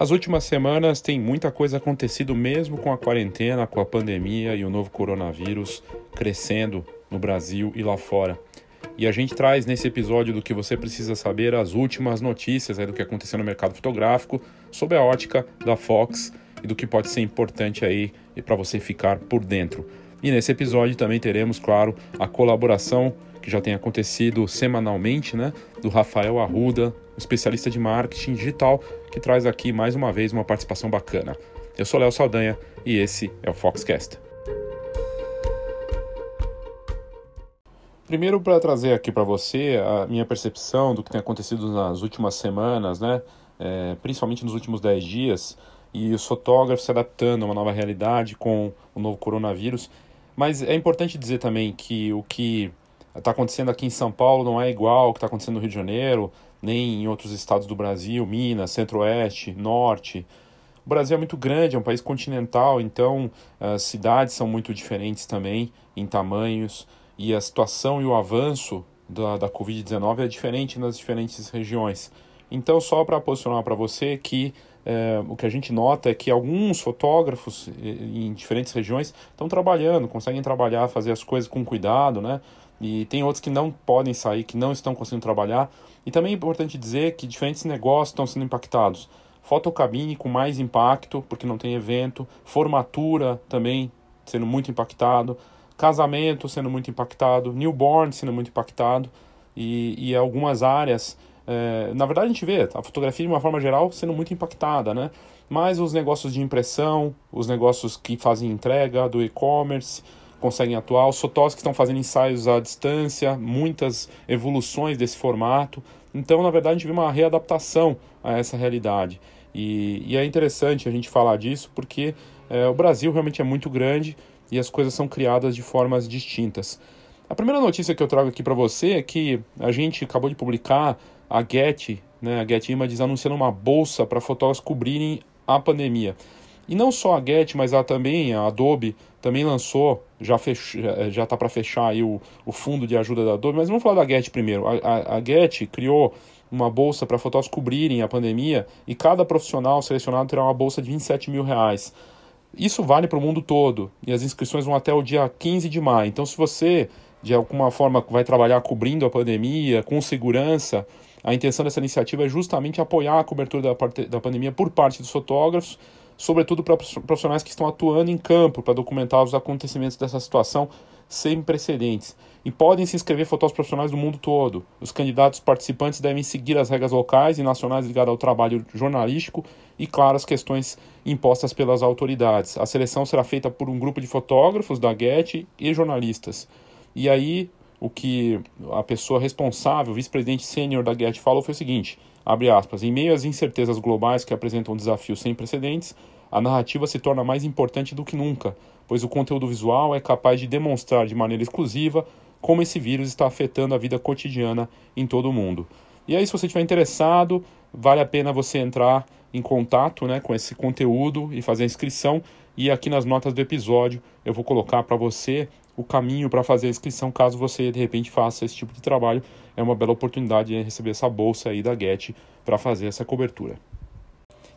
As últimas semanas tem muita coisa acontecido mesmo com a quarentena, com a pandemia e o novo coronavírus crescendo no Brasil e lá fora. E a gente traz nesse episódio do que você precisa saber as últimas notícias aí do que aconteceu no mercado fotográfico, sob a ótica da Fox e do que pode ser importante aí para você ficar por dentro. E nesse episódio também teremos, claro, a colaboração que já tem acontecido semanalmente, né, do Rafael Arruda, especialista de marketing digital, que traz aqui mais uma vez uma participação bacana. Eu sou Léo Saldanha e esse é o Foxcast. Primeiro, para trazer aqui para você a minha percepção do que tem acontecido nas últimas semanas, né? É, principalmente nos últimos 10 dias, e os fotógrafos se adaptando a uma nova realidade com o novo coronavírus. Mas é importante dizer também que o que está acontecendo aqui em São Paulo não é igual ao que está acontecendo no Rio de Janeiro, nem em outros estados do Brasil, Minas, Centro-Oeste, Norte. O Brasil é muito grande, é um país continental, então as cidades são muito diferentes também em tamanhos e a situação e o avanço da, da Covid-19 é diferente nas diferentes regiões. Então, só para posicionar para você que é, o que a gente nota é que alguns fotógrafos em diferentes regiões estão trabalhando, conseguem trabalhar, fazer as coisas com cuidado, né? E tem outros que não podem sair, que não estão conseguindo trabalhar. E também é importante dizer que diferentes negócios estão sendo impactados. Fotocabine com mais impacto, porque não tem evento. Formatura também sendo muito impactado casamento sendo muito impactado, newborn sendo muito impactado e, e algumas áreas. É, na verdade, a gente vê a fotografia de uma forma geral sendo muito impactada, né? Mas os negócios de impressão, os negócios que fazem entrega do e-commerce conseguem atuar, os que estão fazendo ensaios à distância, muitas evoluções desse formato. Então, na verdade, a gente vê uma readaptação a essa realidade. E, e é interessante a gente falar disso porque é, o Brasil realmente é muito grande e as coisas são criadas de formas distintas. A primeira notícia que eu trago aqui para você é que a gente acabou de publicar a Get, né, a Get Images anunciando uma bolsa para fotógrafos cobrirem a pandemia. E não só a Get, mas a, também a Adobe também lançou, já já está para fechar aí o, o fundo de ajuda da Adobe, mas vamos falar da Get primeiro. A, a, a Get criou uma bolsa para fotógrafos cobrirem a pandemia e cada profissional selecionado terá uma bolsa de 27 mil reais. Isso vale para o mundo todo e as inscrições vão até o dia 15 de maio. Então, se você de alguma forma vai trabalhar cobrindo a pandemia, com segurança, a intenção dessa iniciativa é justamente apoiar a cobertura da, da pandemia por parte dos fotógrafos, sobretudo para profissionais que estão atuando em campo para documentar os acontecimentos dessa situação sem precedentes. E podem se inscrever fotógrafos profissionais do mundo todo. Os candidatos participantes devem seguir as regras locais e nacionais ligadas ao trabalho jornalístico e, claro, as questões impostas pelas autoridades. A seleção será feita por um grupo de fotógrafos da GET e jornalistas. E aí, o que a pessoa responsável, vice-presidente sênior da GET, falou foi o seguinte: abre aspas, em meio às incertezas globais que apresentam desafios sem precedentes, a narrativa se torna mais importante do que nunca, pois o conteúdo visual é capaz de demonstrar de maneira exclusiva como esse vírus está afetando a vida cotidiana em todo o mundo. E aí, se você estiver interessado, vale a pena você entrar em contato né, com esse conteúdo e fazer a inscrição. E aqui nas notas do episódio eu vou colocar para você o caminho para fazer a inscrição caso você de repente faça esse tipo de trabalho. É uma bela oportunidade de receber essa bolsa aí da Get para fazer essa cobertura.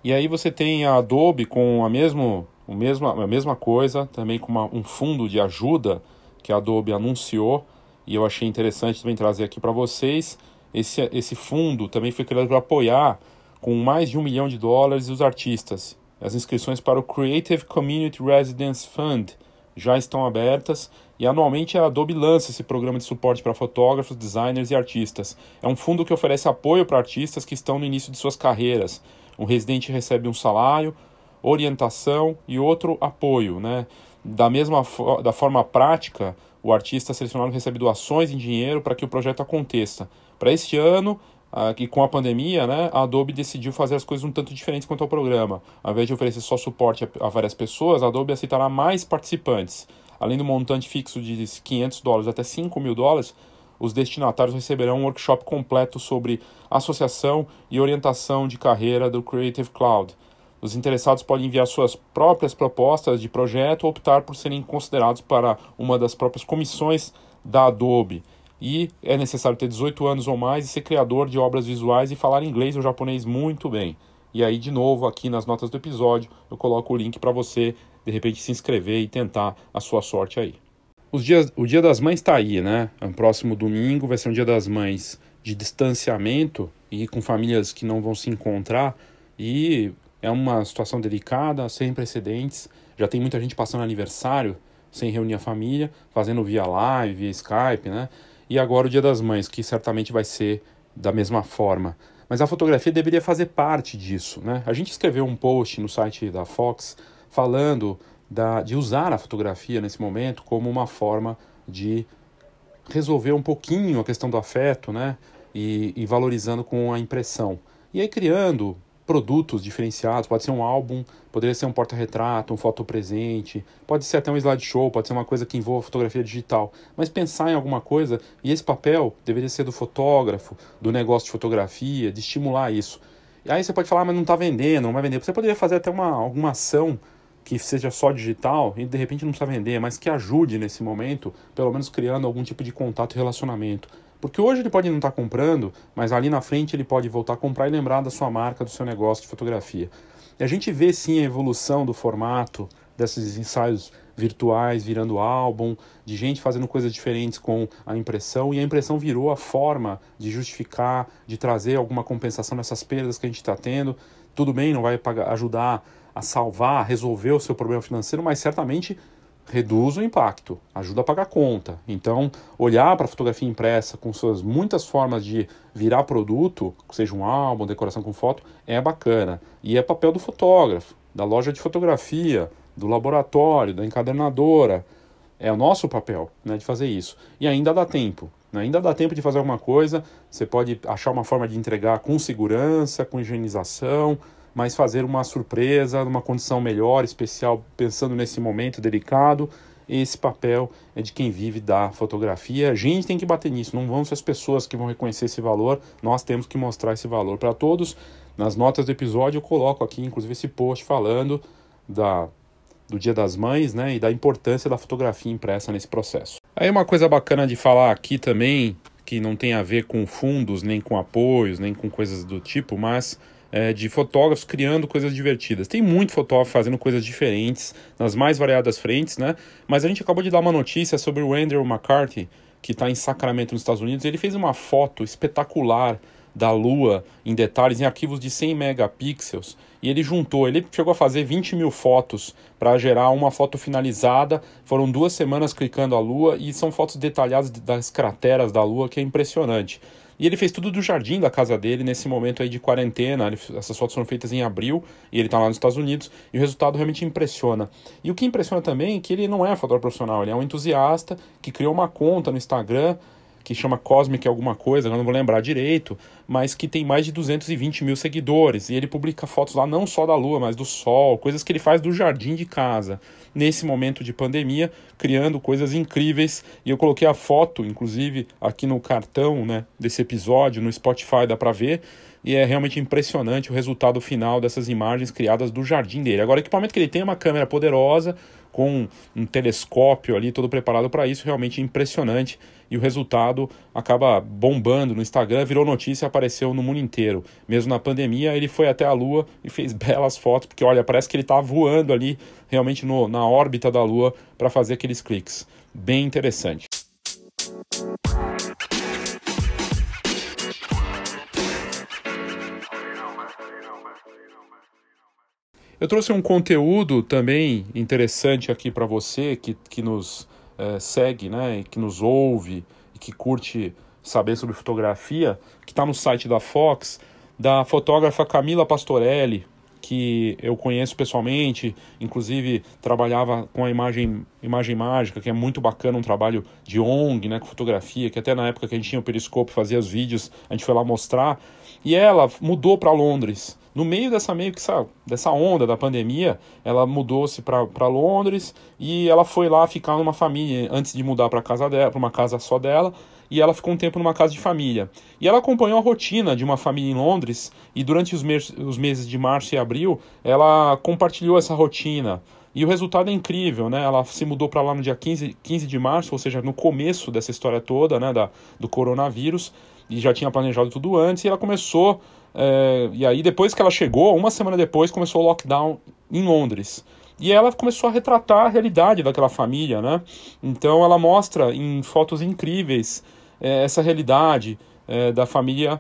E aí você tem a Adobe com a, mesmo, o mesmo, a mesma coisa, também com uma, um fundo de ajuda que a Adobe anunciou e eu achei interessante também trazer aqui para vocês. Esse, esse fundo também foi criado para apoiar com mais de um milhão de dólares os artistas. As inscrições para o Creative Community Residence Fund já estão abertas e anualmente a Adobe lança esse programa de suporte para fotógrafos, designers e artistas. É um fundo que oferece apoio para artistas que estão no início de suas carreiras. Um residente recebe um salário, orientação e outro apoio, né? Da mesma da forma prática, o artista selecionado recebe doações em dinheiro para que o projeto aconteça. Para este ano, e com a pandemia, né, a Adobe decidiu fazer as coisas um tanto diferentes quanto ao programa. Ao invés de oferecer só suporte a, a várias pessoas, a Adobe aceitará mais participantes. Além do montante fixo de 500 dólares até 5 mil dólares, os destinatários receberão um workshop completo sobre associação e orientação de carreira do Creative Cloud. Os interessados podem enviar suas próprias propostas de projeto ou optar por serem considerados para uma das próprias comissões da Adobe. E é necessário ter 18 anos ou mais e ser criador de obras visuais e falar inglês ou japonês muito bem. E aí, de novo, aqui nas notas do episódio, eu coloco o link para você, de repente, se inscrever e tentar a sua sorte aí. Os dias, o Dia das Mães está aí, né? O próximo domingo vai ser um Dia das Mães de distanciamento e com famílias que não vão se encontrar. E é uma situação delicada, sem precedentes. Já tem muita gente passando aniversário sem reunir a família, fazendo via live, via Skype, né? E agora o Dia das Mães, que certamente vai ser da mesma forma. Mas a fotografia deveria fazer parte disso, né? A gente escreveu um post no site da Fox falando da, de usar a fotografia nesse momento como uma forma de resolver um pouquinho a questão do afeto, né? E, e valorizando com a impressão. E aí criando produtos diferenciados, pode ser um álbum, poderia ser um porta-retrato, um foto-presente, pode ser até um slideshow, pode ser uma coisa que envolva fotografia digital, mas pensar em alguma coisa, e esse papel deveria ser do fotógrafo, do negócio de fotografia, de estimular isso. E aí você pode falar, ah, mas não está vendendo, não vai vender. Você poderia fazer até uma, alguma ação que seja só digital e de repente não precisa vender, mas que ajude nesse momento, pelo menos criando algum tipo de contato e relacionamento. Porque hoje ele pode não estar tá comprando, mas ali na frente ele pode voltar a comprar e lembrar da sua marca, do seu negócio de fotografia. E a gente vê sim a evolução do formato desses ensaios virtuais virando álbum, de gente fazendo coisas diferentes com a impressão, e a impressão virou a forma de justificar, de trazer alguma compensação nessas perdas que a gente está tendo. Tudo bem, não vai ajudar a salvar, a resolver o seu problema financeiro, mas certamente reduz o impacto, ajuda a pagar conta. Então, olhar para a fotografia impressa com suas muitas formas de virar produto, seja um álbum, decoração com foto, é bacana. E é papel do fotógrafo, da loja de fotografia, do laboratório, da encadernadora. É o nosso papel né, de fazer isso. E ainda dá tempo. Né? Ainda dá tempo de fazer alguma coisa. Você pode achar uma forma de entregar com segurança, com higienização, mas fazer uma surpresa, numa condição melhor, especial, pensando nesse momento delicado. Esse papel é de quem vive da fotografia. A gente tem que bater nisso, não vão ser as pessoas que vão reconhecer esse valor, nós temos que mostrar esse valor para todos. Nas notas do episódio eu coloco aqui, inclusive, esse post falando da, do Dia das Mães né, e da importância da fotografia impressa nesse processo. Aí uma coisa bacana de falar aqui também, que não tem a ver com fundos, nem com apoios, nem com coisas do tipo, mas é, de fotógrafos criando coisas divertidas. Tem muito fotógrafo fazendo coisas diferentes nas mais variadas frentes, né? Mas a gente acabou de dar uma notícia sobre o Andrew McCarthy, que está em Sacramento, nos Estados Unidos. Ele fez uma foto espetacular da Lua em detalhes, em arquivos de 100 megapixels. E ele juntou, ele chegou a fazer 20 mil fotos para gerar uma foto finalizada. Foram duas semanas clicando a Lua e são fotos detalhadas das crateras da Lua, que é impressionante. E ele fez tudo do jardim da casa dele nesse momento aí de quarentena. Ele, essas fotos foram feitas em abril e ele está lá nos Estados Unidos e o resultado realmente impressiona. E o que impressiona também é que ele não é fotógrafo profissional, ele é um entusiasta que criou uma conta no Instagram que chama Cosmic alguma coisa, eu não vou lembrar direito, mas que tem mais de 220 mil seguidores. E ele publica fotos lá não só da lua, mas do sol, coisas que ele faz do jardim de casa, nesse momento de pandemia, criando coisas incríveis. E eu coloquei a foto, inclusive, aqui no cartão né, desse episódio, no Spotify, dá pra ver. E é realmente impressionante o resultado final dessas imagens criadas do jardim dele. Agora, o equipamento que ele tem é uma câmera poderosa, com um telescópio ali todo preparado para isso, realmente impressionante. E o resultado acaba bombando no Instagram, virou notícia, apareceu no mundo inteiro. Mesmo na pandemia, ele foi até a Lua e fez belas fotos, porque olha, parece que ele está voando ali realmente no, na órbita da Lua para fazer aqueles cliques. Bem interessante. Eu trouxe um conteúdo também interessante aqui para você que, que nos é, segue, né, que nos ouve e que curte saber sobre fotografia, que está no site da Fox, da fotógrafa Camila Pastorelli, que eu conheço pessoalmente, inclusive trabalhava com a imagem, imagem mágica, que é muito bacana, um trabalho de ONG, né, com fotografia, que até na época que a gente tinha o Periscope, fazia os vídeos, a gente foi lá mostrar, e ela mudou para Londres. No meio dessa meio que sabe, dessa onda da pandemia, ela mudou-se para Londres e ela foi lá ficar numa família antes de mudar para casa dela, para uma casa só dela e ela ficou um tempo numa casa de família. E ela acompanhou a rotina de uma família em Londres e durante os, meses, os meses de março e abril ela compartilhou essa rotina. E o resultado é incrível, né? Ela se mudou para lá no dia 15, 15 de março, ou seja, no começo dessa história toda, né, da, do coronavírus. e já tinha planejado tudo antes, e ela começou. É, e aí, depois que ela chegou, uma semana depois, começou o lockdown em Londres. E ela começou a retratar a realidade daquela família, né? Então ela mostra em fotos incríveis é, essa realidade é, da família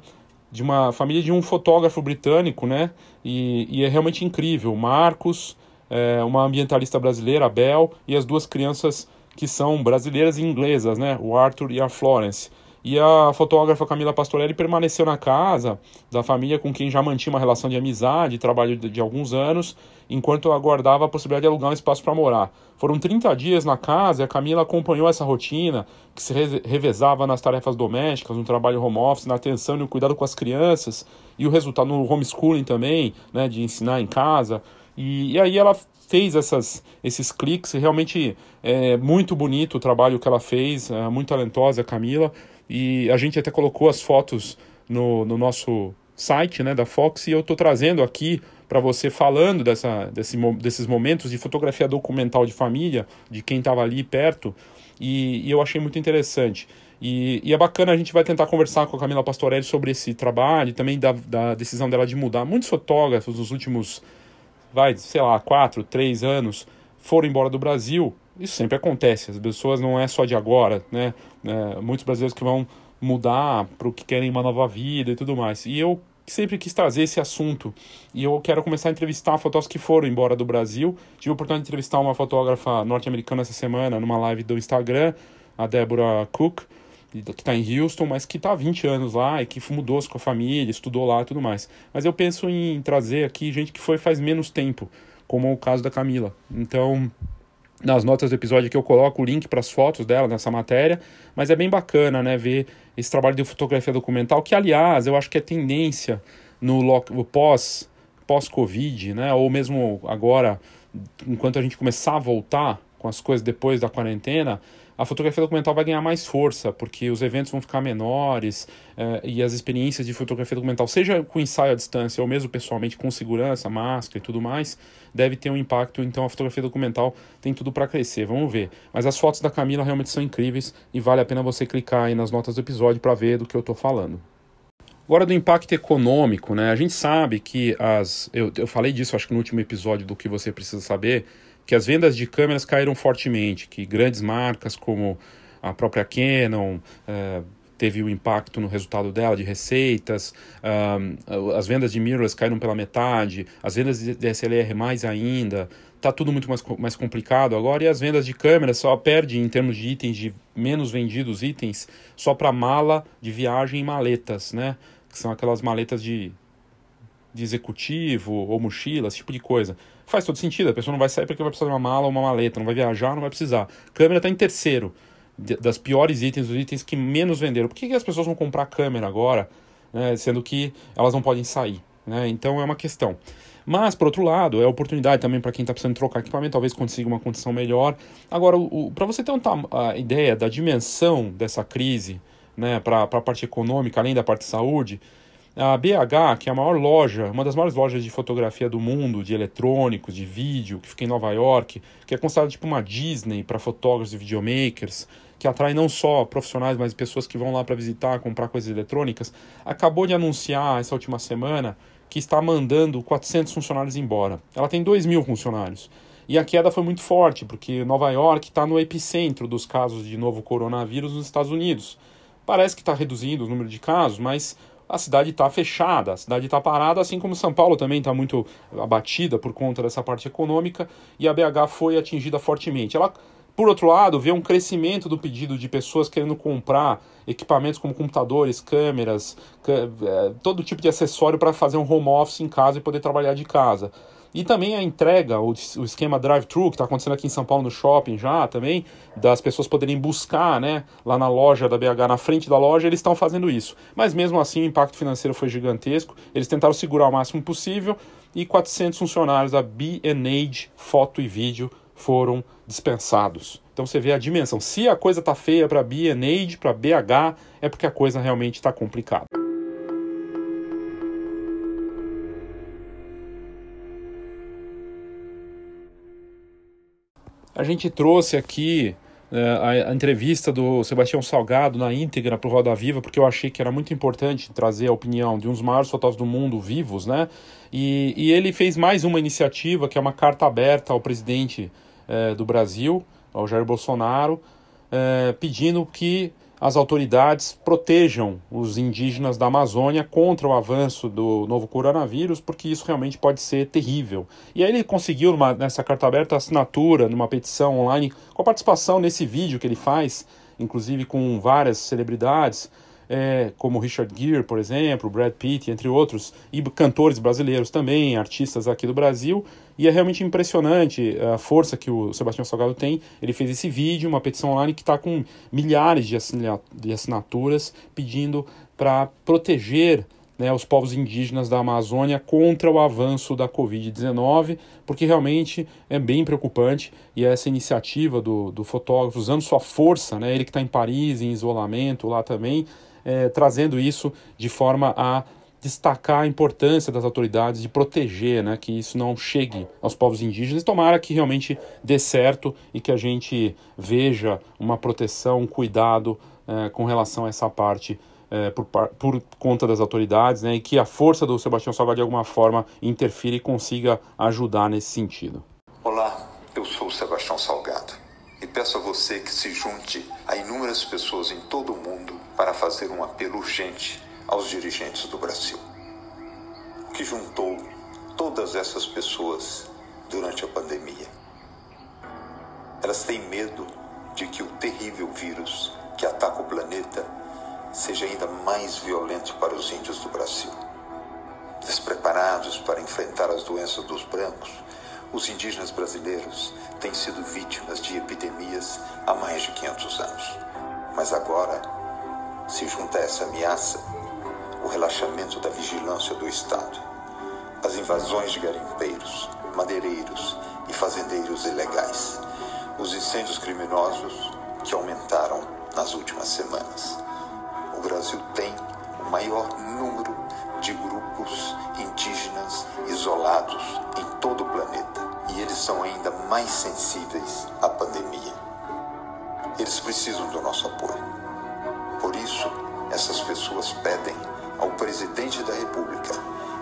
de uma família de um fotógrafo britânico, né? E, e é realmente incrível. Marcos, é, uma ambientalista brasileira, Bel, e as duas crianças que são brasileiras e inglesas, né? O Arthur e a Florence. E a fotógrafa Camila Pastorelli permaneceu na casa da família com quem já mantinha uma relação de amizade, trabalho de, de alguns anos, enquanto aguardava a possibilidade de alugar um espaço para morar. Foram 30 dias na casa e a Camila acompanhou essa rotina, que se revezava nas tarefas domésticas, no trabalho home office, na atenção e no cuidado com as crianças, e o resultado no homeschooling também, né, de ensinar em casa. E, e aí ela fez essas, esses cliques, realmente é muito bonito o trabalho que ela fez, é muito talentosa a Camila. E a gente até colocou as fotos no, no nosso site né, da Fox e eu estou trazendo aqui para você falando dessa, desse, desses momentos de fotografia documental de família, de quem estava ali perto, e, e, eu achei muito interessante. E, e, é bacana, a gente vai tentar conversar com a Camila Pastorelli sobre esse trabalho também da, da decisão dela de mudar. Muitos fotógrafos nos últimos, vai, sei lá, quatro, três anos foram embora do Brasil isso sempre acontece, as pessoas não é só de agora, né? É, muitos brasileiros que vão mudar para o que querem uma nova vida e tudo mais. E eu sempre quis trazer esse assunto. E eu quero começar a entrevistar fotógrafos que foram embora do Brasil. Tive a oportunidade de entrevistar uma fotógrafa norte-americana essa semana numa live do Instagram, a Deborah Cook, que está em Houston, mas que está há 20 anos lá e que mudou-se com a família, estudou lá e tudo mais. Mas eu penso em trazer aqui gente que foi faz menos tempo, como o caso da Camila. Então, nas notas do episódio que eu coloco o link para as fotos dela nessa matéria, mas é bem bacana, né, ver esse trabalho de fotografia documental, que aliás, eu acho que é tendência no pós pós-Covid, né, ou mesmo agora, enquanto a gente começar a voltar com as coisas depois da quarentena, a fotografia documental vai ganhar mais força, porque os eventos vão ficar menores eh, e as experiências de fotografia documental, seja com ensaio à distância ou mesmo pessoalmente com segurança, máscara e tudo mais, deve ter um impacto. Então a fotografia documental tem tudo para crescer, vamos ver. Mas as fotos da Camila realmente são incríveis e vale a pena você clicar aí nas notas do episódio para ver do que eu estou falando. Agora do impacto econômico, né? A gente sabe que as. Eu, eu falei disso, acho que no último episódio do que você precisa saber que as vendas de câmeras caíram fortemente, que grandes marcas como a própria Canon é, teve um impacto no resultado dela de receitas, um, as vendas de mirrorless caíram pela metade, as vendas de DSLR mais ainda, tá tudo muito mais, mais complicado agora e as vendas de câmeras só perde em termos de itens de menos vendidos itens só para mala de viagem e maletas, né? Que são aquelas maletas de, de executivo ou mochila, esse tipo de coisa. Faz todo sentido, a pessoa não vai sair porque vai precisar de uma mala ou uma maleta, não vai viajar, não vai precisar. Câmera está em terceiro, das piores itens, dos itens que menos venderam. Por que, que as pessoas vão comprar câmera agora, né, sendo que elas não podem sair? Né? Então é uma questão. Mas, por outro lado, é oportunidade também para quem está precisando trocar equipamento, talvez consiga uma condição melhor. Agora, para você ter uma a ideia da dimensão dessa crise, né, para a parte econômica, além da parte de saúde, a BH, que é a maior loja, uma das maiores lojas de fotografia do mundo, de eletrônicos, de vídeo, que fica em Nova York, que é considerada tipo uma Disney para fotógrafos e videomakers, que atrai não só profissionais, mas pessoas que vão lá para visitar, comprar coisas eletrônicas, acabou de anunciar essa última semana que está mandando 400 funcionários embora. Ela tem 2 mil funcionários. E a queda foi muito forte, porque Nova York está no epicentro dos casos de novo coronavírus nos Estados Unidos. Parece que está reduzindo o número de casos, mas a cidade está fechada, a cidade está parada, assim como São Paulo também está muito abatida por conta dessa parte econômica e a BH foi atingida fortemente. Ela, por outro lado, vê um crescimento do pedido de pessoas querendo comprar equipamentos como computadores, câmeras, é, todo tipo de acessório para fazer um home office em casa e poder trabalhar de casa. E também a entrega, o, o esquema drive-thru, que está acontecendo aqui em São Paulo no shopping já também, das pessoas poderem buscar né, lá na loja da BH, na frente da loja, eles estão fazendo isso. Mas mesmo assim o impacto financeiro foi gigantesco, eles tentaram segurar o máximo possível e 400 funcionários da B&Age Foto e Vídeo foram dispensados. Então você vê a dimensão. Se a coisa está feia para B&Age, para BH, é porque a coisa realmente está complicada. A gente trouxe aqui a, a, entrevista do Sebastião Salgado na íntegra para o Roda Viva, porque eu achei que era muito importante trazer a opinião de um dos maiores fotógrafos do mundo vivos, né? E, e ele fez mais uma iniciativa, que é uma carta aberta ao presidente é, do Brasil, ao Jair Bolsonaro, é, pedindo que as autoridades protejam os indígenas da Amazônia contra o avanço do novo coronavírus, porque isso realmente pode ser terrível. E aí ele conseguiu, numa, nessa carta aberta, assinatura numa petição online, com a participação nesse vídeo que ele faz, inclusive com várias celebridades, é, como Richard Gere, por exemplo, Brad Pitt, entre outros, e cantores brasileiros também, artistas aqui do Brasil, e é realmente impressionante a força que o Sebastião Salgado tem. Ele fez esse vídeo, uma petição online que está com milhares de assinaturas pedindo para proteger né, os povos indígenas da Amazônia contra o avanço da Covid-19, porque realmente é bem preocupante e essa iniciativa do, do fotógrafo, usando sua força, né, ele que está em Paris, em isolamento lá também, é, trazendo isso de forma a destacar a importância das autoridades de proteger, né, que isso não chegue aos povos indígenas. Tomara que realmente dê certo e que a gente veja uma proteção, um cuidado é, com relação a essa parte é, por, por, conta das autoridades, né, e que a força do Sebastião Salgado de alguma forma interfira e consiga ajudar nesse sentido. Olá, eu sou o Sebastião Salgado peço a você que se junte a inúmeras pessoas em todo o mundo para fazer um apelo urgente aos dirigentes do Brasil. O que juntou todas essas pessoas durante a pandemia? Elas têm medo de que o terrível vírus que ataca o planeta seja ainda mais violento para os índios do Brasil. Despreparados para enfrentar as doenças dos brancos, os indígenas brasileiros têm sido vítimas de epidemias há mais de 500 anos. Mas agora se junta a essa ameaça o relaxamento da vigilância do Estado, as invasões de garimpeiros, madeireiros e fazendeiros ilegais, os incêndios criminosos que aumentaram nas últimas semanas. O Brasil tem o maior número de grupos indígenas isolados em todo o planeta e eles são ainda mais sensíveis à pandemia. Eles precisam do nosso apoio. Por isso, essas pessoas pedem ao presidente da República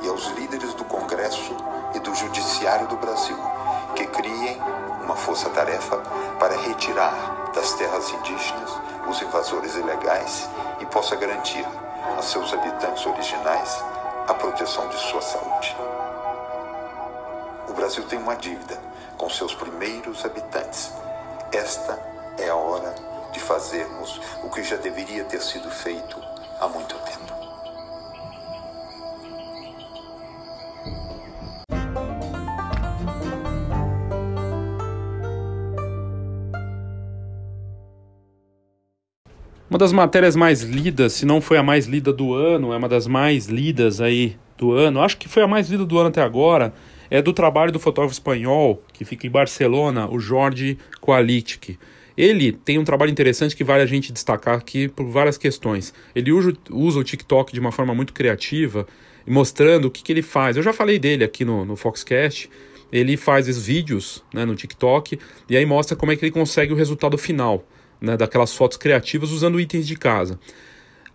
e aos líderes do Congresso e do Judiciário do Brasil que criem uma força-tarefa para retirar das terras indígenas os invasores ilegais e possa garantir a seus habitantes originais a proteção de sua saúde. O Brasil tem uma dívida com seus primeiros habitantes. Esta é a hora de fazermos o que já deveria ter sido feito há muito tempo. Das matérias mais lidas, se não foi a mais lida do ano, é uma das mais lidas aí do ano, acho que foi a mais lida do ano até agora, é do trabalho do fotógrafo espanhol, que fica em Barcelona, o Jorge Qualitic. Ele tem um trabalho interessante que vale a gente destacar aqui por várias questões. Ele usa, usa o TikTok de uma forma muito criativa, mostrando o que, que ele faz. Eu já falei dele aqui no, no Foxcast. Ele faz esses vídeos né, no TikTok e aí mostra como é que ele consegue o resultado final né, daquelas fotos criativas usando itens de casa.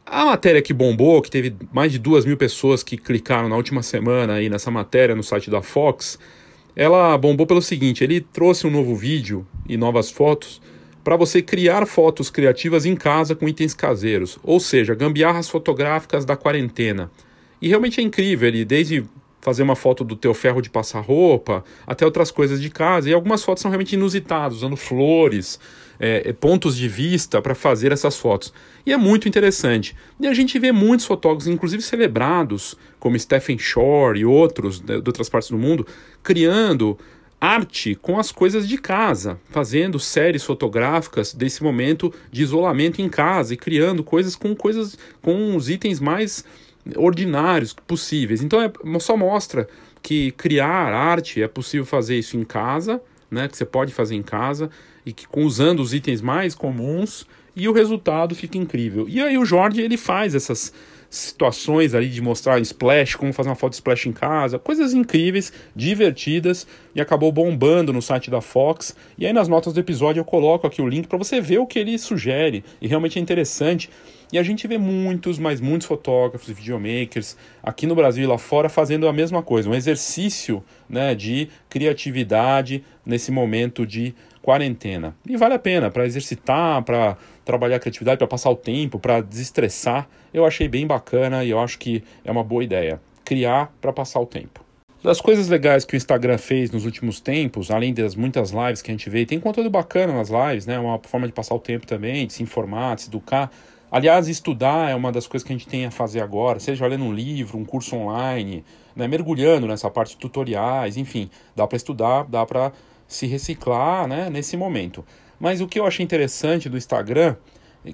A matéria que bombou, que teve mais de duas mil pessoas que clicaram na última semana aí nessa matéria no site da Fox, ela bombou pelo seguinte: ele trouxe um novo vídeo e novas fotos para você criar fotos criativas em casa com itens caseiros, ou seja, gambiarras fotográficas da quarentena. E realmente é incrível, ele desde fazer uma foto do teu ferro de passar roupa, até outras coisas de casa. E algumas fotos são realmente inusitadas, usando flores, é, é pontos de vista para fazer essas fotos. E é muito interessante. E a gente vê muitos fotógrafos, inclusive celebrados, como Stephen Shore e outros de, de outras partes do mundo, criando arte com as coisas de casa, fazendo séries fotográficas desse momento de isolamento em casa e criando coisas com coisas com os itens mais ordinários possíveis. Então é, só mostra que criar arte é possível fazer isso em casa, né, que você pode fazer em casa e que usando os itens mais comuns e o resultado fica incrível. E aí o Jorge ele faz essas situações ali de mostrar splash, como fazer uma foto splash em casa, coisas incríveis, divertidas e acabou bombando no site da Fox. E aí nas notas do episódio eu coloco aqui o link para você ver o que ele sugere e realmente é interessante. E a gente vê muitos, mas muitos fotógrafos videomakers aqui no Brasil e lá fora fazendo a mesma coisa, um exercício né, de criatividade nesse momento de quarentena. E vale a pena para exercitar, para trabalhar a criatividade, para passar o tempo, para desestressar. Eu achei bem bacana e eu acho que é uma boa ideia. Criar para passar o tempo. Das coisas legais que o Instagram fez nos últimos tempos, além das muitas lives que a gente vê, tem conteúdo bacana nas lives, né? Uma forma de passar o tempo também, de se informar, de se educar. Aliás, estudar é uma das coisas que a gente tem a fazer agora, seja lendo um livro, um curso online, né, mergulhando nessa parte de tutoriais, enfim, dá para estudar, dá para se reciclar né, nesse momento. Mas o que eu achei interessante do Instagram,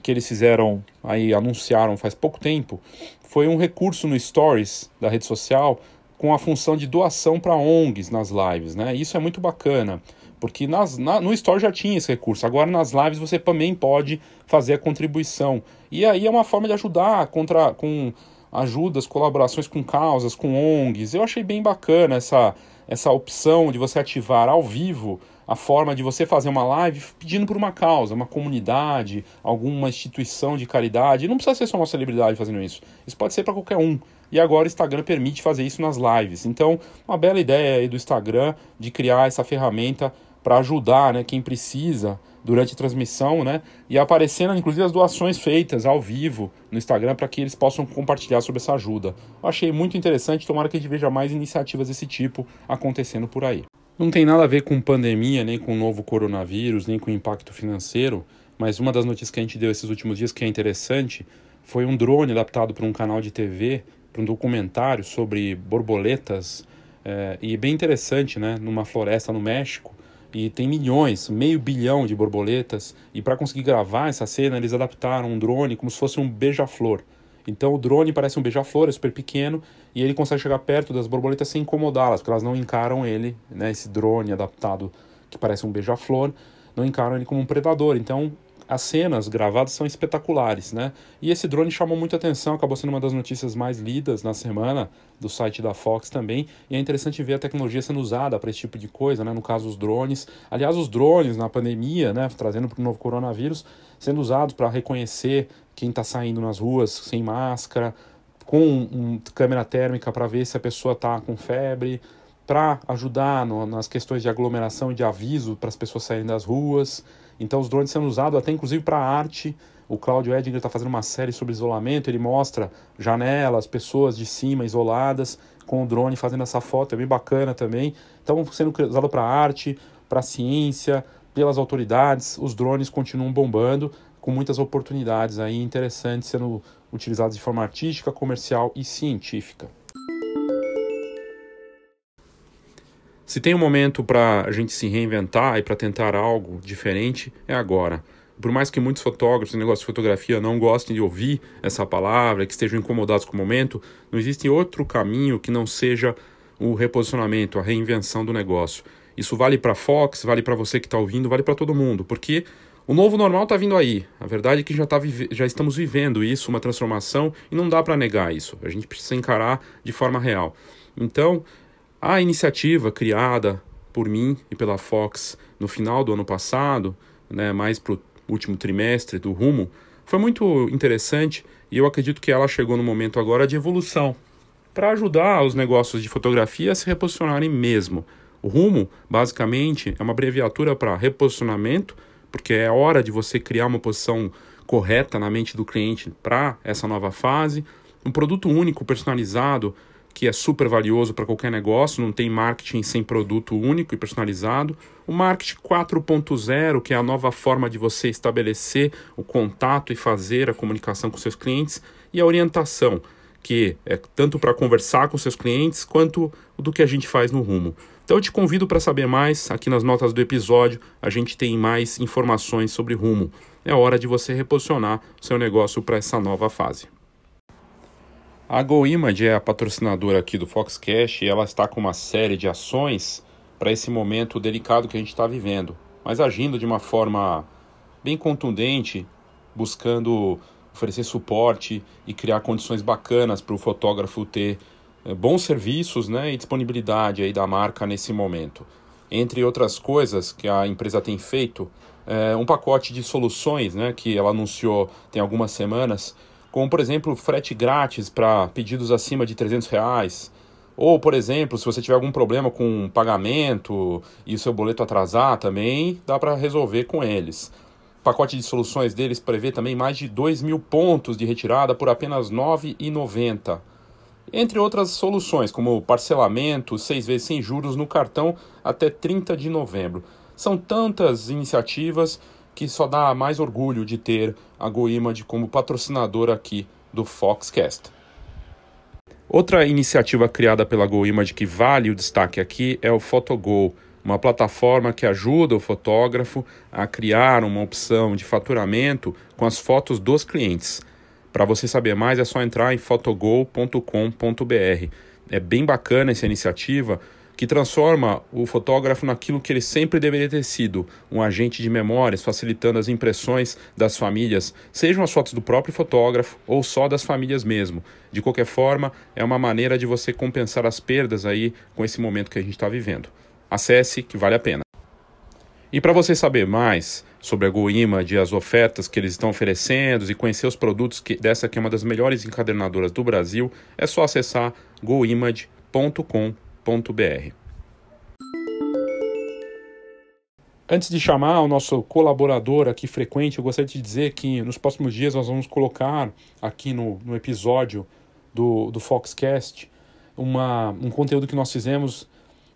que eles fizeram, aí anunciaram faz pouco tempo, foi um recurso no Stories da rede social com a função de doação para ONGs nas lives, né? Isso é muito bacana. Porque nas, na, no Store já tinha esse recurso. Agora nas lives você também pode fazer a contribuição. E aí é uma forma de ajudar contra, com ajudas, colaborações com causas, com ONGs. Eu achei bem bacana essa, essa opção de você ativar ao vivo a forma de você fazer uma live pedindo por uma causa, uma comunidade, alguma instituição de caridade. Não precisa ser só uma celebridade fazendo isso. Isso pode ser para qualquer um. E agora o Instagram permite fazer isso nas lives. Então, uma bela ideia aí do Instagram de criar essa ferramenta para ajudar né, quem precisa durante a transmissão, né? E aparecendo, inclusive, as doações feitas ao vivo no Instagram para que eles possam compartilhar sobre essa ajuda. Eu achei muito interessante, tomara que a gente veja mais iniciativas desse tipo acontecendo por aí. Não tem nada a ver com pandemia, nem com o novo coronavírus, nem com impacto financeiro, mas uma das notícias que a gente deu esses últimos dias que é interessante foi um drone adaptado para um canal de TV, para um documentário sobre borboletas, é, e bem interessante, né? Numa floresta no México, e tem milhões, meio bilhão de borboletas. E para conseguir gravar essa cena, eles adaptaram um drone como se fosse um beija-flor. Então o drone parece um beija-flor, é super pequeno, e ele consegue chegar perto das borboletas sem incomodá-las, porque elas não encaram ele, né, esse drone adaptado que parece um beija-flor, não encaram ele como um predador. Então as cenas gravadas são espetaculares, né? E esse drone chamou muita atenção, acabou sendo uma das notícias mais lidas na semana do site da Fox também. E é interessante ver a tecnologia sendo usada para esse tipo de coisa, né? No caso, os drones. Aliás, os drones na pandemia, né? Trazendo para o novo coronavírus, sendo usados para reconhecer quem está saindo nas ruas sem máscara, com um, câmera térmica para ver se a pessoa está com febre, para ajudar no, nas questões de aglomeração e de aviso para as pessoas saírem das ruas. Então os drones sendo usados até inclusive para arte. O Claudio Edinger está fazendo uma série sobre isolamento, ele mostra janelas, pessoas de cima isoladas, com o drone fazendo essa foto, é bem bacana também. Então sendo usado para arte, para ciência, pelas autoridades, os drones continuam bombando, com muitas oportunidades aí interessantes sendo utilizados de forma artística, comercial e científica. Se tem um momento para a gente se reinventar e para tentar algo diferente, é agora. Por mais que muitos fotógrafos e negócio de fotografia não gostem de ouvir essa palavra, que estejam incomodados com o momento, não existe outro caminho que não seja o reposicionamento, a reinvenção do negócio. Isso vale para Fox, vale para você que está ouvindo, vale para todo mundo, porque o novo normal está vindo aí. A verdade é que já, tá já estamos vivendo isso, uma transformação, e não dá para negar isso. A gente precisa encarar de forma real. Então, a iniciativa criada por mim e pela Fox no final do ano passado, né, mais para o último trimestre do Rumo, foi muito interessante e eu acredito que ela chegou no momento agora de evolução para ajudar os negócios de fotografia a se reposicionarem mesmo. O Rumo, basicamente, é uma abreviatura para reposicionamento, porque é hora de você criar uma posição correta na mente do cliente para essa nova fase. Um produto único, personalizado, que é super valioso para qualquer negócio, não tem marketing sem produto único e personalizado. O marketing 4.0, que é a nova forma de você estabelecer o contato e fazer a comunicação com seus clientes, e a orientação, que é tanto para conversar com seus clientes quanto do que a gente faz no rumo. Então eu te convido para saber mais, aqui nas notas do episódio a gente tem mais informações sobre rumo. É hora de você reposicionar seu negócio para essa nova fase. A GoImage é a patrocinadora aqui do Foxcast e ela está com uma série de ações para esse momento delicado que a gente está vivendo, mas agindo de uma forma bem contundente, buscando oferecer suporte e criar condições bacanas para o fotógrafo ter é, bons serviços né, e disponibilidade aí da marca nesse momento. Entre outras coisas que a empresa tem feito, é um pacote de soluções né, que ela anunciou tem algumas semanas, como por exemplo frete grátis para pedidos acima de 300 reais, ou, por exemplo, se você tiver algum problema com pagamento e o seu boleto atrasar também, dá para resolver com eles. O pacote de soluções deles prevê também mais de 2 mil pontos de retirada por apenas R$ 9,90. Entre outras soluções, como parcelamento, seis vezes sem juros no cartão até 30 de novembro. São tantas iniciativas que só dá mais orgulho de ter a GoImage como patrocinador aqui do Foxcast. Outra iniciativa criada pela GoImage que vale o destaque aqui é o PhotoGo, uma plataforma que ajuda o fotógrafo a criar uma opção de faturamento com as fotos dos clientes. Para você saber mais é só entrar em photogol.com.br. É bem bacana essa iniciativa que transforma o fotógrafo naquilo que ele sempre deveria ter sido, um agente de memórias, facilitando as impressões das famílias, sejam as fotos do próprio fotógrafo ou só das famílias mesmo. De qualquer forma, é uma maneira de você compensar as perdas aí com esse momento que a gente está vivendo. Acesse que vale a pena. E para você saber mais sobre a GoImage as ofertas que eles estão oferecendo e conhecer os produtos que, dessa que é uma das melhores encadernadoras do Brasil, é só acessar goimage.com.br Antes de chamar o nosso colaborador aqui frequente, eu gostaria de dizer que nos próximos dias nós vamos colocar aqui no, no episódio do, do Foxcast uma, um conteúdo que nós fizemos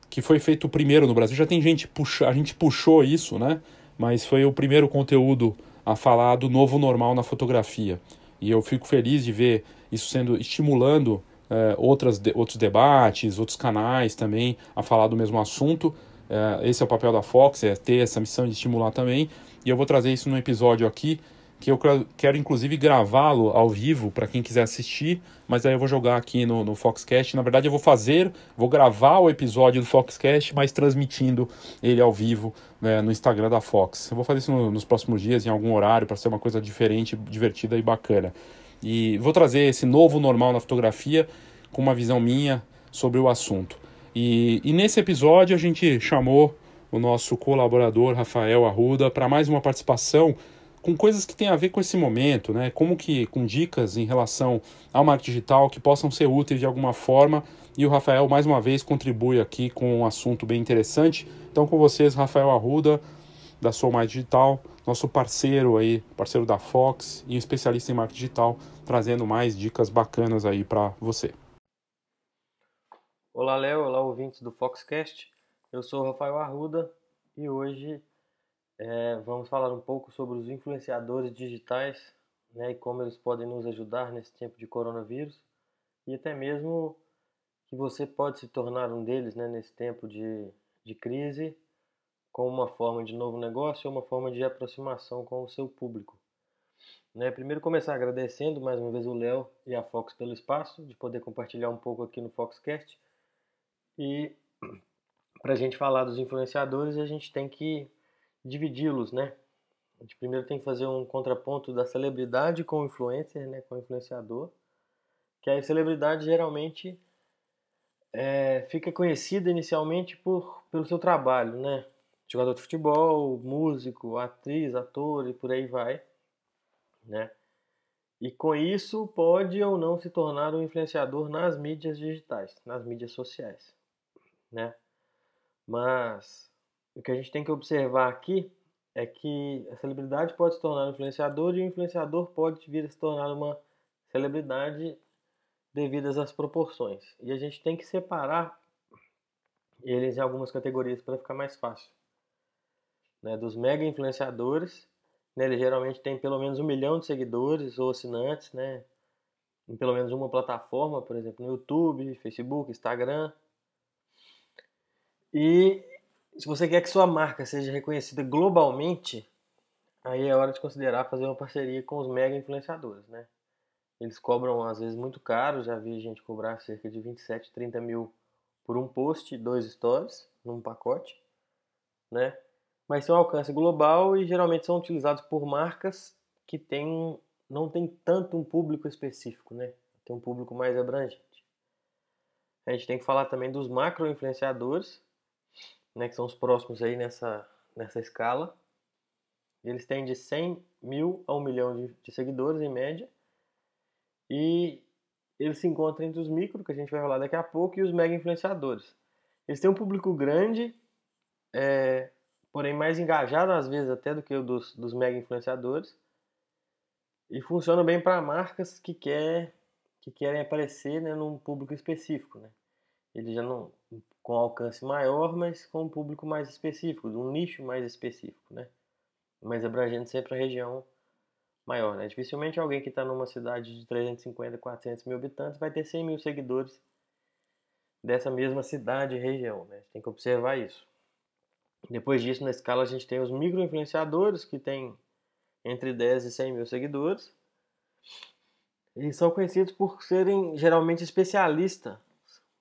que foi feito primeiro no Brasil. Já tem gente puxa, a gente puxou isso, né? Mas foi o primeiro conteúdo a falar do novo normal na fotografia. E eu fico feliz de ver isso sendo estimulando é, outras, de, outros debates, outros canais também a falar do mesmo assunto. É, esse é o papel da Fox, é ter essa missão de estimular também. E eu vou trazer isso num episódio aqui, que eu quero inclusive gravá-lo ao vivo para quem quiser assistir, mas aí eu vou jogar aqui no, no Foxcast. Na verdade, eu vou fazer, vou gravar o episódio do Foxcast, mas transmitindo ele ao vivo né, no Instagram da Fox. Eu vou fazer isso no, nos próximos dias, em algum horário, para ser uma coisa diferente, divertida e bacana. E vou trazer esse novo normal na fotografia com uma visão minha sobre o assunto. E, e nesse episódio a gente chamou o nosso colaborador Rafael Arruda para mais uma participação com coisas que têm a ver com esse momento, né? Como que com dicas em relação ao marketing digital que possam ser úteis de alguma forma. E o Rafael mais uma vez contribui aqui com um assunto bem interessante. Então com vocês, Rafael Arruda da Sou Mais Digital, nosso parceiro aí, parceiro da Fox e um especialista em marketing digital, trazendo mais dicas bacanas aí para você. Olá, Léo. Olá, ouvintes do Foxcast. Eu sou o Rafael Arruda e hoje é, vamos falar um pouco sobre os influenciadores digitais né, e como eles podem nos ajudar nesse tempo de coronavírus e até mesmo que você pode se tornar um deles né, nesse tempo de, de crise como uma forma de novo negócio ou uma forma de aproximação com o seu público. Né, primeiro começar agradecendo mais uma vez o Léo e a Fox pelo espaço de poder compartilhar um pouco aqui no Foxcast e para a gente falar dos influenciadores, a gente tem que dividi-los, né? A gente primeiro tem que fazer um contraponto da celebridade com o influencer, né? Com o influenciador. Que a celebridade geralmente é, fica conhecida inicialmente por, pelo seu trabalho, né? Jogador de futebol, músico, atriz, ator e por aí vai, né? E com isso pode ou não se tornar um influenciador nas mídias digitais, nas mídias sociais né? Mas o que a gente tem que observar aqui é que a celebridade pode se tornar um influenciador e o influenciador pode vir a se tornar uma celebridade devido às proporções. E a gente tem que separar eles em algumas categorias para ficar mais fácil. Né? Dos mega influenciadores, né? ele geralmente tem pelo menos um milhão de seguidores ou assinantes, né? em pelo menos uma plataforma, por exemplo, no YouTube, Facebook, Instagram. E se você quer que sua marca seja reconhecida globalmente, aí é hora de considerar fazer uma parceria com os mega influenciadores, né? Eles cobram às vezes muito caro, já vi gente cobrar cerca de 27, 30 mil por um post, dois stories, num pacote, né? Mas tem um alcance global e geralmente são utilizados por marcas que têm não tem tanto um público específico, né? Tem um público mais abrangente. A gente tem que falar também dos macro influenciadores, né, que são os próximos aí nessa, nessa escala. Eles têm de 100 mil a 1 milhão de, de seguidores em média. E eles se encontram entre os micro, que a gente vai falar daqui a pouco, e os mega influenciadores. Eles têm um público grande, é, porém mais engajado às vezes até do que o dos, dos mega influenciadores. E funciona bem para marcas que, quer, que querem aparecer né, num público específico. Né? Ele já não com alcance maior, mas com um público mais específico, um nicho mais específico, né? Mas abrangendo sempre a região maior, né? Dificilmente alguém que está numa cidade de 350, 400 mil habitantes vai ter 100 mil seguidores dessa mesma cidade e região, né? Tem que observar isso. Depois disso, na escala, a gente tem os micro-influenciadores, que tem entre 10 e 100 mil seguidores. E são conhecidos por serem geralmente especialistas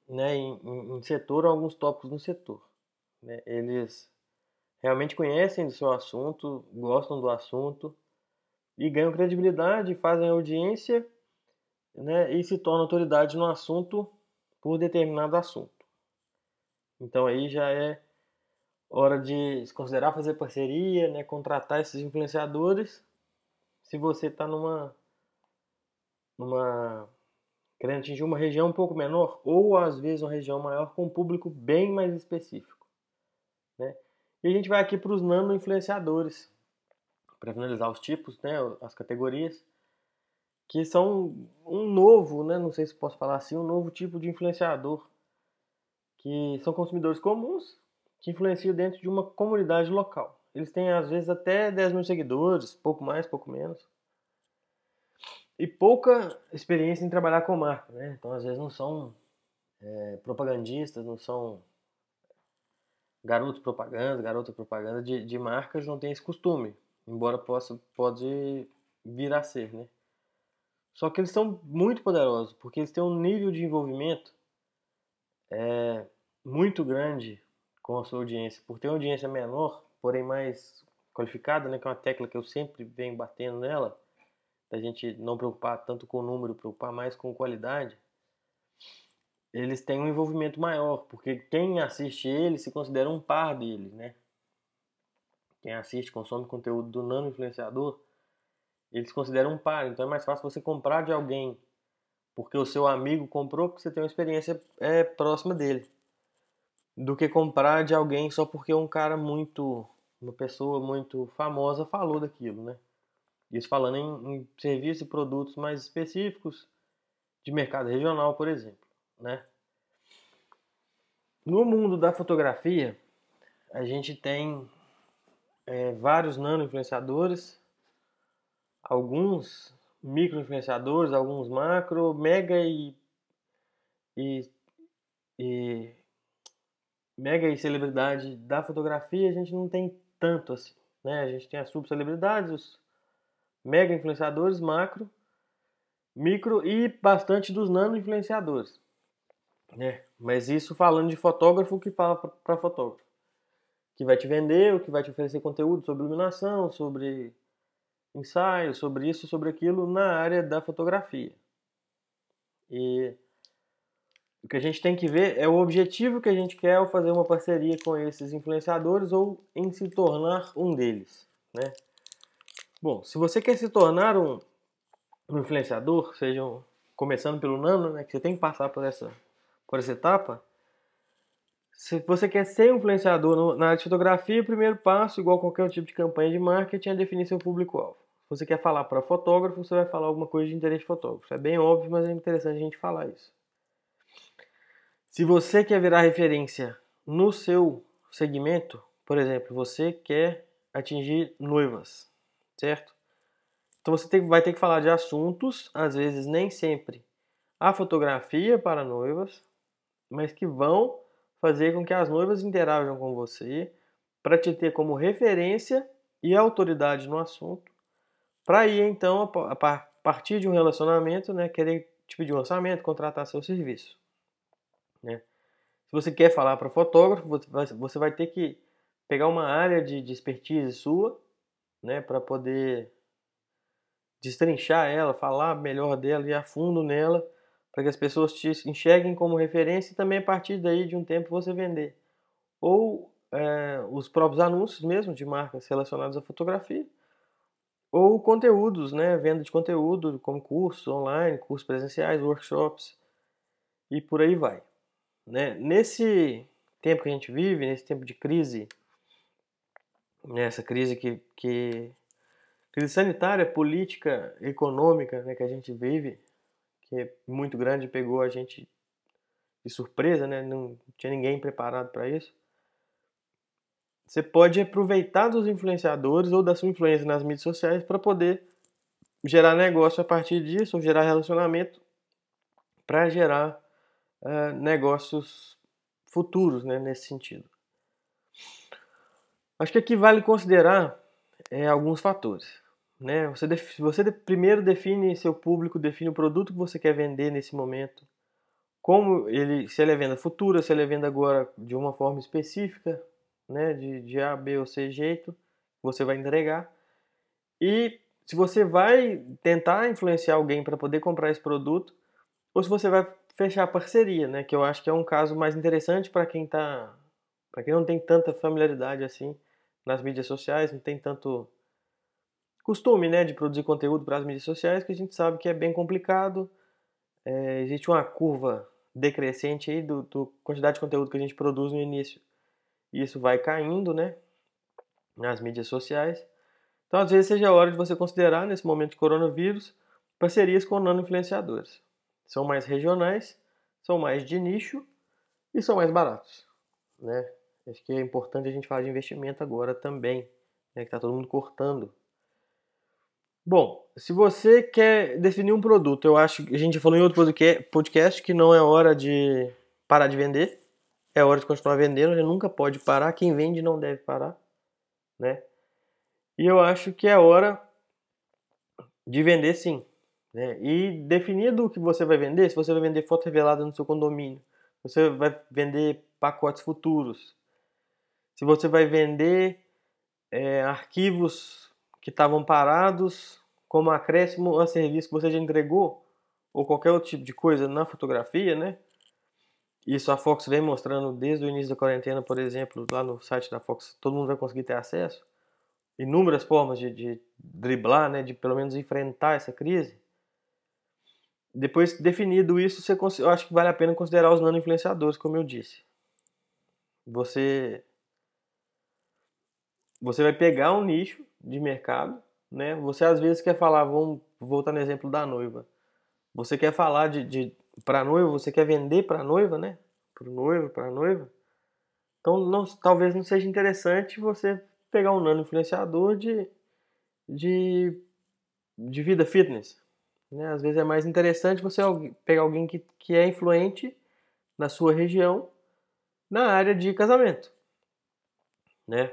né, em, em, setor ou alguns tópicos no setor. Né? Eles realmente conhecem do seu assunto, gostam do assunto e ganham credibilidade, fazem audiência né, e se tornam autoridade no assunto por determinado assunto. Então aí já é hora de considerar fazer parceria, né, contratar esses influenciadores. Se você está numa, numa querendo atingir uma região um pouco menor ou às vezes uma região maior com um público bem mais específico. Né? E a gente vai aqui para os nano influenciadores, para finalizar os tipos, né, as categorias, que são um novo, né, não sei se posso falar assim, um novo tipo de influenciador, que são consumidores comuns que influenciam dentro de uma comunidade local. Eles têm às vezes até 10 mil seguidores, pouco mais, pouco menos e pouca experiência em trabalhar com marca, né? Então, às vezes, não são é, propagandistas, não são garotos propaganda, garota propaganda de, de marcas, não tem esse costume, embora possa pode vir a ser, né? Só que eles são muito poderosos, porque eles têm um nível de envolvimento é, muito grande com a sua audiência. Por ter uma audiência menor, porém mais qualificada, né, que é uma tecla que eu sempre venho batendo nela, da gente não preocupar tanto com o número, preocupar mais com qualidade, eles têm um envolvimento maior, porque quem assiste ele se considera um par dele, né? Quem assiste, consome conteúdo do nano influenciador, eles consideram um par, então é mais fácil você comprar de alguém porque o seu amigo comprou porque você tem uma experiência é, próxima dele, do que comprar de alguém só porque um cara muito, uma pessoa muito famosa falou daquilo, né? Isso falando em, em serviços e produtos mais específicos de mercado regional, por exemplo. Né? No mundo da fotografia, a gente tem é, vários nano-influenciadores, alguns micro-influenciadores, alguns macro, mega e, e, e mega e celebridade da fotografia, a gente não tem tanto assim. Né? A gente tem as subcelebridades, os mega influenciadores, macro, micro e bastante dos nano influenciadores. Né? Mas isso falando de fotógrafo que fala para fotógrafo. Que vai te vender, o que vai te oferecer conteúdo sobre iluminação, sobre ensaio, sobre isso, sobre aquilo na área da fotografia. E o que a gente tem que ver é o objetivo que a gente quer ao fazer uma parceria com esses influenciadores ou em se tornar um deles, né? Bom, se você quer se tornar um, um influenciador, seja um, começando pelo nano, né, que você tem que passar por essa, por essa etapa, se você quer ser influenciador na área de fotografia, o primeiro passo, igual qualquer tipo de campanha de marketing, é definir seu público-alvo. Se você quer falar para fotógrafo, você vai falar alguma coisa de interesse de fotógrafo. É bem óbvio, mas é interessante a gente falar isso. Se você quer virar referência no seu segmento, por exemplo, você quer atingir noivas, certo? Então você tem, vai ter que falar de assuntos, às vezes nem sempre a fotografia para noivas, mas que vão fazer com que as noivas interajam com você para te ter como referência e autoridade no assunto, para ir então a partir de um relacionamento, né, querer te pedir um orçamento, contratar seu serviço, né? Se você quer falar para fotógrafo, você vai ter que pegar uma área de, de expertise sua né, para poder destrinchar ela, falar melhor dela e a fundo nela, para que as pessoas te enxerguem como referência e também a partir daí de um tempo você vender. Ou é, os próprios anúncios mesmo de marcas relacionadas à fotografia, ou conteúdos, né, venda de conteúdo, como cursos online, cursos presenciais, workshops e por aí vai. Né? Nesse tempo que a gente vive, nesse tempo de crise, nessa crise que, que crise sanitária, política, econômica né, que a gente vive, que é muito grande, pegou a gente de surpresa, né? não tinha ninguém preparado para isso. Você pode aproveitar dos influenciadores ou da sua influência nas mídias sociais para poder gerar negócio a partir disso, ou gerar relacionamento para gerar uh, negócios futuros né, nesse sentido. Acho que aqui vale considerar é, alguns fatores. Né? Você, def você primeiro define seu público, define o produto que você quer vender nesse momento, como ele, se ele é venda futura, se ele é venda agora de uma forma específica, né, de, de A, B ou C jeito, você vai entregar. E se você vai tentar influenciar alguém para poder comprar esse produto, ou se você vai fechar parceria, né, que eu acho que é um caso mais interessante para quem tá, para quem não tem tanta familiaridade assim nas mídias sociais, não tem tanto costume, né, de produzir conteúdo para as mídias sociais, que a gente sabe que é bem complicado. É, existe uma curva decrescente aí do, do quantidade de conteúdo que a gente produz no início isso vai caindo, né? Nas mídias sociais. Então, às vezes, seja a hora de você considerar, nesse momento de coronavírus, parcerias com nano-influenciadores. São mais regionais, são mais de nicho e são mais baratos, né? Acho que é importante a gente falar de investimento agora também, né? Que está todo mundo cortando. Bom, se você quer definir um produto, eu acho que a gente falou em outro podcast que não é hora de parar de vender, é hora de continuar vendendo, a gente nunca pode parar, quem vende não deve parar, né? E eu acho que é hora de vender sim, né? E definido o que você vai vender, se você vai vender foto revelada no seu condomínio, você vai vender pacotes futuros, se você vai vender é, arquivos que estavam parados como acréscimo a serviço que você já entregou, ou qualquer outro tipo de coisa na fotografia, né? Isso a Fox vem mostrando desde o início da quarentena, por exemplo, lá no site da Fox, todo mundo vai conseguir ter acesso. Inúmeras formas de, de driblar, né, de pelo menos enfrentar essa crise. Depois definido isso, você, eu acho que vale a pena considerar os nano-influenciadores, como eu disse. Você, você vai pegar um nicho de mercado, né? Você às vezes quer falar, vamos voltar no exemplo da noiva. Você quer falar de, de para noiva, você quer vender para noiva, né? Para o noivo, para noiva. Então, não, talvez não seja interessante você pegar um nano influenciador de, de, de vida fitness. Né? Às vezes é mais interessante você pegar alguém que, que é influente na sua região na área de casamento. Né?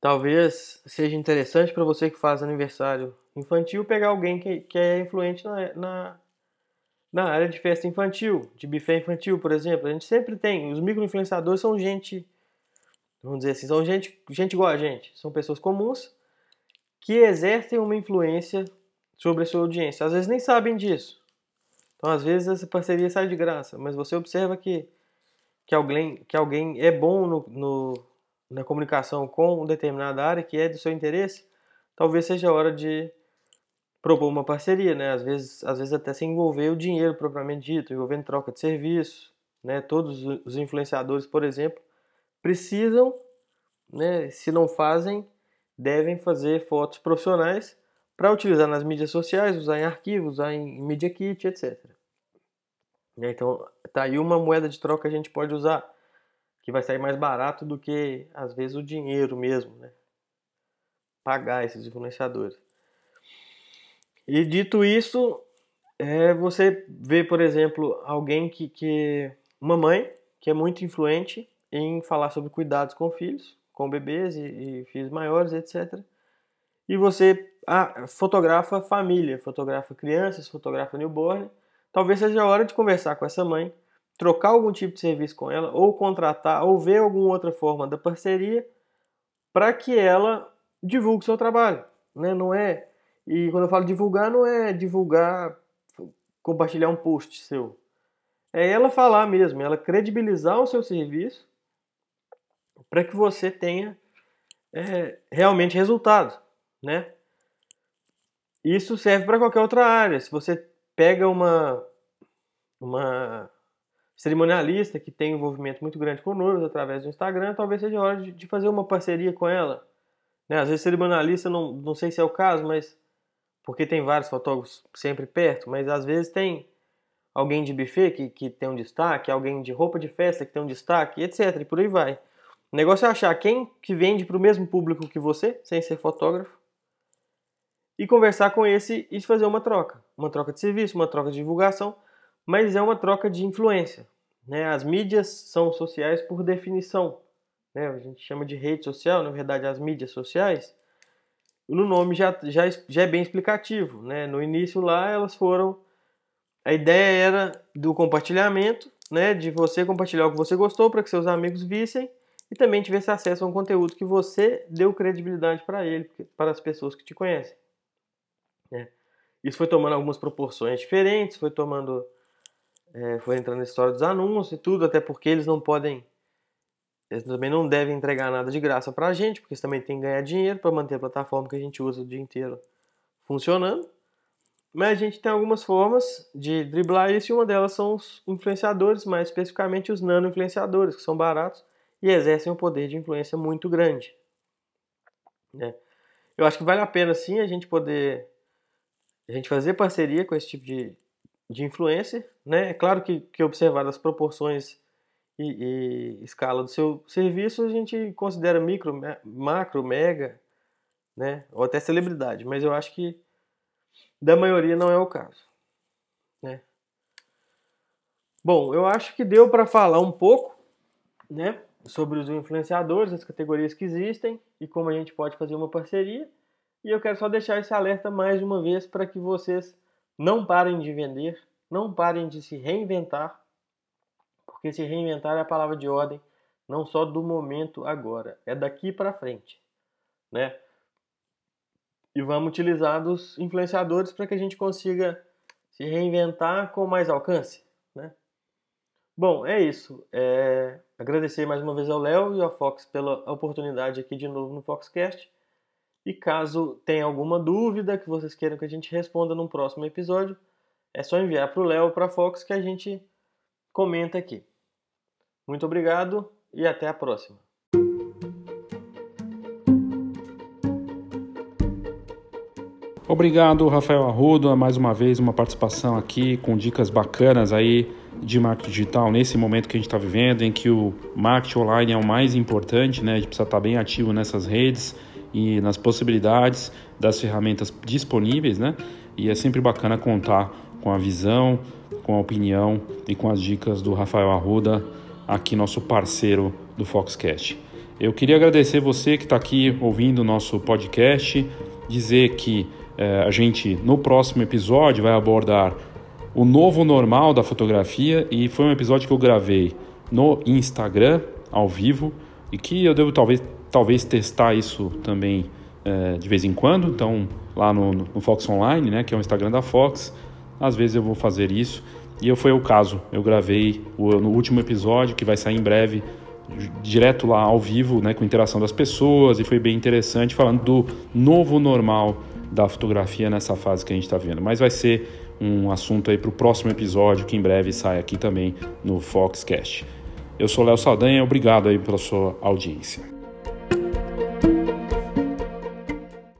Talvez seja interessante para você que faz aniversário infantil pegar alguém que, que é influente na, na, na área de festa infantil, de buffet infantil, por exemplo, a gente sempre tem. Os microinfluenciadores são gente, vamos dizer assim, são gente, gente igual a gente. São pessoas comuns que exercem uma influência sobre a sua audiência. Às vezes nem sabem disso. Então, às vezes, essa parceria sai de graça, mas você observa que, que, alguém, que alguém é bom no, no, na comunicação com determinada área que é do seu interesse, talvez seja a hora de propor uma parceria, né? Às vezes, às vezes até se envolver o dinheiro propriamente dito, envolvendo troca de serviço, né? Todos os influenciadores, por exemplo, precisam, né? Se não fazem, devem fazer fotos profissionais para utilizar nas mídias sociais, usar em arquivos, usar em Media Kit, etc. Então, tá aí uma moeda de troca que a gente pode usar, que vai sair mais barato do que, às vezes, o dinheiro mesmo, né? Pagar esses influenciadores. E dito isso, é, você vê, por exemplo, alguém que, que. Uma mãe que é muito influente em falar sobre cuidados com filhos, com bebês e, e filhos maiores, etc. E você ah, fotografa família, fotografa crianças, fotografa newborn. Talvez seja a hora de conversar com essa mãe, trocar algum tipo de serviço com ela, ou contratar, ou ver alguma outra forma da parceria para que ela divulgue seu trabalho. Né? Não é E quando eu falo divulgar, não é divulgar, compartilhar um post seu. É ela falar mesmo, ela credibilizar o seu serviço para que você tenha é, realmente resultado, né? Isso serve para qualquer outra área. Se você pega uma uma cerimonialista que tem um envolvimento muito grande conosco através do Instagram, talvez seja hora de, de fazer uma parceria com ela. Né? Às vezes cerimonialista, não, não sei se é o caso, mas porque tem vários fotógrafos sempre perto, mas às vezes tem alguém de buffet que, que tem um destaque, alguém de roupa de festa que tem um destaque, etc. E por aí vai. O negócio é achar quem que vende para o mesmo público que você, sem ser fotógrafo, e conversar com esse e fazer uma troca. Uma troca de serviço, uma troca de divulgação, mas é uma troca de influência. Né? As mídias são sociais por definição. Né? A gente chama de rede social, na verdade, as mídias sociais no nome já, já, já é bem explicativo. Né? No início lá elas foram. A ideia era do compartilhamento, né? de você compartilhar o que você gostou para que seus amigos vissem e também tivesse acesso a um conteúdo que você deu credibilidade para ele, para as pessoas que te conhecem. Isso foi tomando algumas proporções diferentes, foi tomando. É, foi entrando na história dos anúncios e tudo, até porque eles não podem eles também não devem entregar nada de graça para a gente, porque eles também têm que ganhar dinheiro para manter a plataforma que a gente usa o dia inteiro funcionando. Mas a gente tem algumas formas de driblar isso e uma delas são os influenciadores, mais especificamente os nano-influenciadores, que são baratos e exercem um poder de influência muito grande. Né? Eu acho que vale a pena sim a gente poder a gente fazer parceria com esse tipo de, de influencer. Né? É claro que, que observar as proporções e, e, escala do seu serviço, a gente considera micro, macro, mega, né? Ou até celebridade, mas eu acho que da maioria não é o caso, né? Bom, eu acho que deu para falar um pouco, né, sobre os influenciadores, as categorias que existem e como a gente pode fazer uma parceria. E eu quero só deixar esse alerta mais uma vez para que vocês não parem de vender, não parem de se reinventar porque se reinventar é a palavra de ordem não só do momento agora, é daqui para frente, né? E vamos utilizar dos influenciadores para que a gente consiga se reinventar com mais alcance, né? Bom, é isso. É... Agradecer mais uma vez ao Léo e ao Fox pela oportunidade aqui de novo no Foxcast. E caso tenha alguma dúvida que vocês queiram que a gente responda num próximo episódio, é só enviar para o Léo ou para a Fox que a gente comenta aqui. Muito obrigado e até a próxima. Obrigado, Rafael Arrudo, mais uma vez uma participação aqui com dicas bacanas aí de marketing digital nesse momento que a gente está vivendo, em que o marketing online é o mais importante, né? A gente precisa estar tá bem ativo nessas redes e nas possibilidades das ferramentas disponíveis, né? E é sempre bacana contar com a visão, com a opinião e com as dicas do Rafael Arruda aqui nosso parceiro do Foxcast. Eu queria agradecer você que está aqui ouvindo o nosso podcast, dizer que eh, a gente no próximo episódio vai abordar o novo normal da fotografia e foi um episódio que eu gravei no Instagram ao vivo e que eu devo talvez, talvez testar isso também eh, de vez em quando. Então lá no, no Fox Online, né, que é o Instagram da Fox, às vezes eu vou fazer isso e foi o caso. Eu gravei o, no último episódio, que vai sair em breve, direto lá ao vivo, né, com interação das pessoas, e foi bem interessante, falando do novo normal da fotografia nessa fase que a gente está vendo. Mas vai ser um assunto aí para o próximo episódio, que em breve sai aqui também no Foxcast. Eu sou Léo Saldanha, obrigado aí pela sua audiência.